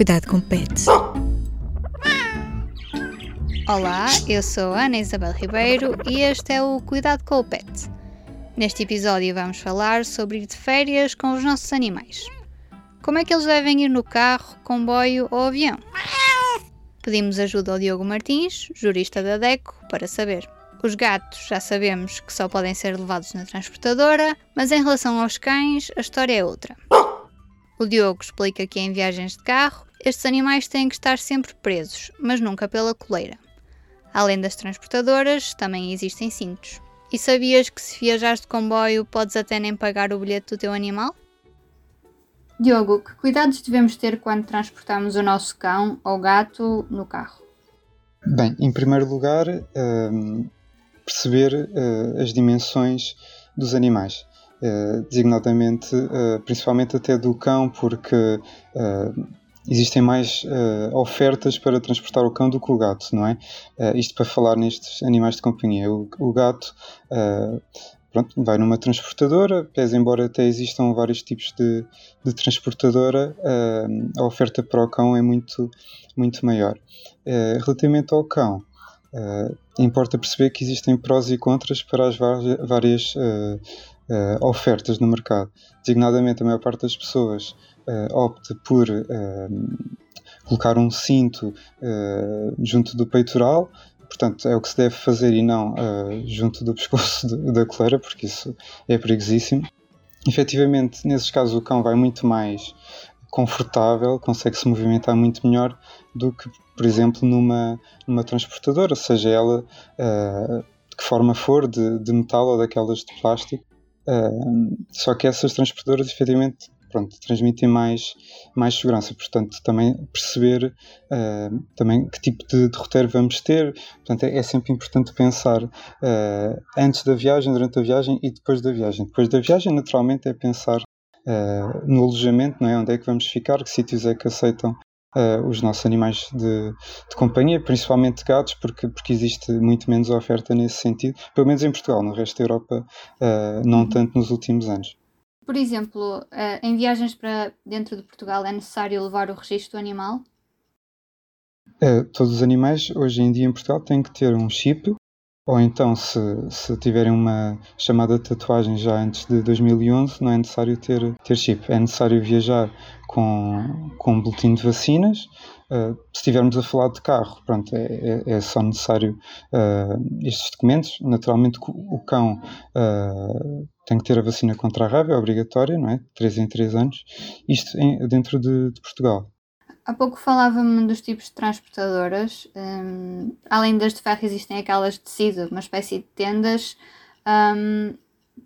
Cuidado com pets. Olá, eu sou Ana Isabel Ribeiro e este é o Cuidado com o Pet. Neste episódio vamos falar sobre ir de férias com os nossos animais. Como é que eles devem ir no carro, comboio ou avião? Pedimos ajuda ao Diogo Martins, jurista da DECO, para saber. Os gatos já sabemos que só podem ser levados na transportadora, mas em relação aos cães, a história é outra. O Diogo explica que em viagens de carro, estes animais têm que estar sempre presos, mas nunca pela coleira. Além das transportadoras, também existem cintos. E sabias que se viajares de comboio podes até nem pagar o bilhete do teu animal? Diogo, que cuidados devemos ter quando transportamos o nosso cão ou gato no carro? Bem, em primeiro lugar, um, perceber uh, as dimensões dos animais. Uh, designadamente, uh, principalmente até do cão, porque existem mais ofertas para transportar o cão do que o gato, não é? isto para falar nestes animais de companhia. O, o gato pronto, vai numa transportadora, pese embora até existam vários tipos de, de transportadora, a oferta para o cão é muito, muito maior. relativamente ao cão, Uh, importa perceber que existem prós e contras para as várias uh, uh, ofertas no mercado. Designadamente, a maior parte das pessoas opta por colocar um cinto junto do peitoral, portanto, é o que se deve fazer e não junto do pescoço de, da coleira, porque isso é perigosíssimo. Efetivamente, nesses casos, o cão vai muito mais confortável, consegue se movimentar muito melhor do que por exemplo, numa, numa transportadora, seja ela uh, de que forma for, de, de, metal ou daquelas de plástico. Uh, só que essas transportadoras, efetivamente, pronto, transmitem mais, mais segurança. Portanto, também perceber uh, também que tipo de, de, roteiro vamos ter. Portanto, é, é sempre importante pensar uh, antes da viagem, durante a viagem e depois da viagem. Depois da viagem, naturalmente, é pensar uh, no alojamento, não é? Onde é que vamos ficar, que sítios é que aceitam uh, os nossos animais de, de, companhia, principalmente gatos, porque, porque existe muito menos oferta nesse sentido, pelo menos em Portugal, no resto da Europa, uh, não tanto nos últimos anos. Por exemplo, uh, em viagens para dentro de Portugal é necessário levar o registro animal? todos os animais hoje em dia em Portugal têm que ter um chip ou então se, se tiverem uma chamada tatuagem já antes de 2011 não é necessário ter, ter chip, é necessário viajar com, com um boletim de vacinas uh, se estivermos a falar de carro, pronto, é, é, é só necessário uh, estes documentos, naturalmente o, cão uh, tem que ter a vacina contra a raiva, é obrigatória, não é? 3 em 3 anos, isto em, dentro de, de Portugal. Há pouco falava-me dos tipos de transportadoras. Um, além das de ferro, existem aquelas de tecido, uma espécie de tendas. Um,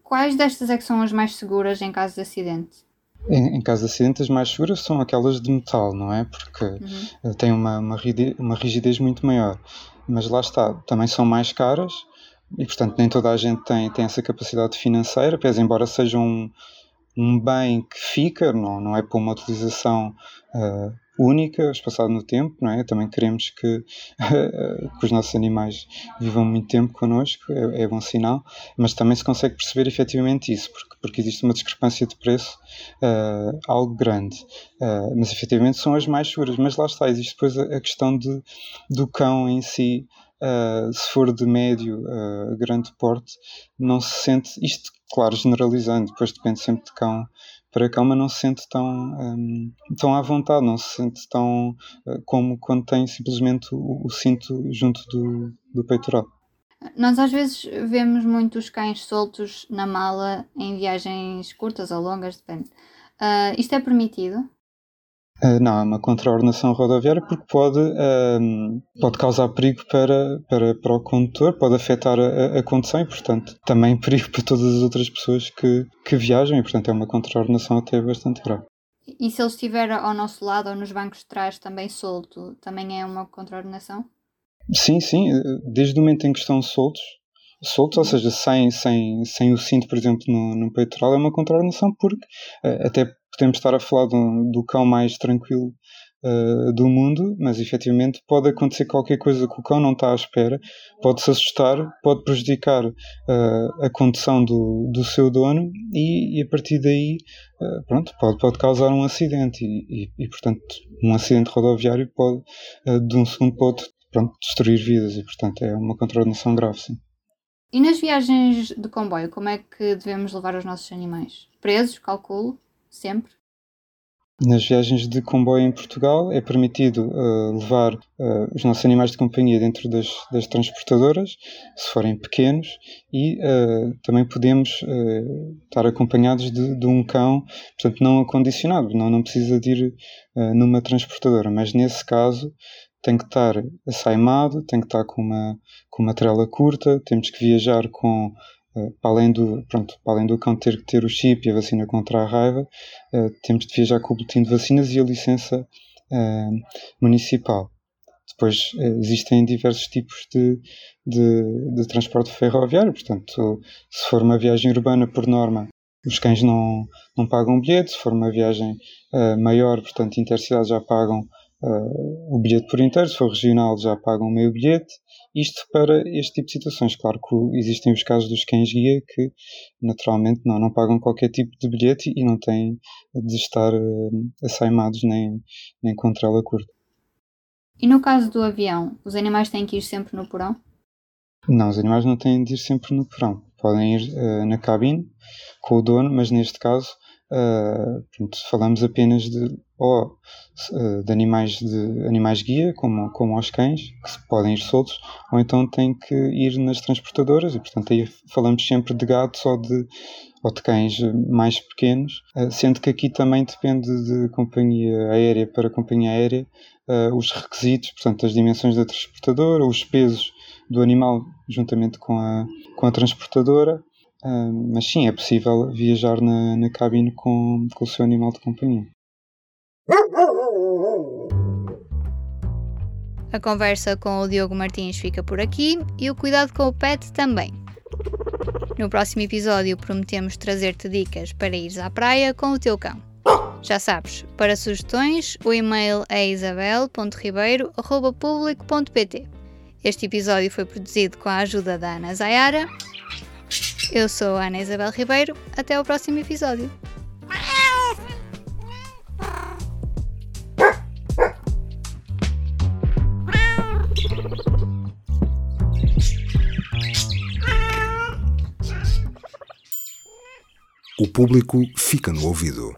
quais destas é que são as mais seguras em caso de acidente? Em, em, caso de acidente, as mais seguras são aquelas de metal, não é? Porque uhum. Eh, têm uma, uma, rigidez, uma rigidez muito maior. Mas lá está, também são mais caras e, portanto, nem toda a gente tem, tem essa capacidade financeira, pese embora seja um, bem que fica, não, não é para uma utilização uh, única, espaçada no tempo, não é? Também queremos que, que os nossos animais vivam muito tempo connosco, é, é, bom sinal, mas também se consegue perceber efetivamente isso, porque, porque existe uma discrepância de preço uh, algo grande. Mas efetivamente são as mais seguras, mas lá está, existe depois a, a questão de, do cão em si. Uh, se for de médio uh, grande porte, não se sente, isto claro, generalizando, depois depende sempre de cão para a cama não se sente tão, um, tão à vontade, não se sente tão uh, como quando tem simplesmente o, o cinto junto do, do peitoral. Nós às vezes vemos muitos cães soltos na mala em viagens curtas ou longas, depende. Uh, isto é permitido? Uh, não, é uma contraordenação rodoviária porque pode, uh, pode causar perigo para, para, para o condutor, pode afetar a, a, condução e, portanto, também perigo para todas as outras pessoas que, que viajam e, portanto, é uma contraordenação até bastante grave. E se ele estiver ao nosso lado ou nos bancos de trás também solto, também é uma contraordenação? Sim, sim. Desde o momento em que estão soltos, soltos, ou seja, sem, sem, sem o cinto, por exemplo, no, no peitoral, é uma contraordenação porque uh, até podemos estar a falar do, do cão mais tranquilo uh, do mundo, mas efetivamente pode acontecer qualquer coisa que o cão não está à espera, pode se assustar, pode prejudicar uh, a condução do, do seu dono e, e a partir daí uh, pronto, pode, pode causar um acidente e, e, e portanto um acidente rodoviário pode de um segundo para outro pronto, destruir vidas e portanto é uma contraordenação grave sim. E nas viagens de comboio, como é que devemos levar os nossos animais? Presos, calculo, sempre? Nas viagens de comboio em Portugal é permitido uh, levar uh, os nossos animais de companhia dentro das, das transportadoras, se forem pequenos, e uh, também podemos estar acompanhados de, de, um cão, portanto não acondicionado, não, não precisa de ir numa transportadora, mas nesse caso tem que estar assaimado, tem que estar com uma, com uma trela curta, temos que viajar com eh, para além do, pronto, para além do cão ter que ter o chip e a vacina contra a raiva, uh, temos de viajar com o boletim de vacinas e a licença uh, municipal. Depois existem diversos tipos de, de, de, transporte ferroviário, portanto, se for uma viagem urbana, por norma, os cães não, não pagam bilhete, se for uma viagem maior, portanto, intercidade já pagam uh, o bilhete por inteiro, se for regional já pagam meio bilhete. Isto para este tipo de situações. Claro que existem os casos dos cães-guia que naturalmente não, não pagam qualquer tipo de bilhete e não têm de estar uh, assaimados nem, nem com trela curta. E no caso do avião, os animais têm que ir sempre no porão? Não, os animais não têm de ir sempre no porão. Podem ir uh, na cabine com o dono, mas neste caso uh, pronto, falamos apenas de ou eh, de animais de animais guia, como, como aos cães, que podem ir soltos, ou então têm que ir nas transportadoras, e portanto aí falamos sempre de gatos ou de, ou de cães mais pequenos, eh, sendo que aqui também depende de companhia aérea para companhia aérea, os requisitos, portanto as dimensões da transportadora, os pesos do animal juntamente com a, com a transportadora, mas sim, é possível viajar na, na cabine com, com o seu animal de companhia. A conversa com o Diogo Martins fica por aqui e o cuidado com o pet também. No próximo episódio prometemos trazer-te dicas para ires à praia com o teu cão. Já sabes, para sugestões, o e-mail é isabel.ribeiro.publico.pt. Este episódio foi produzido com a ajuda da Ana Zayara. Eu sou a Ana Isabel Ribeiro. Até o próximo episódio. O público fica no ouvido.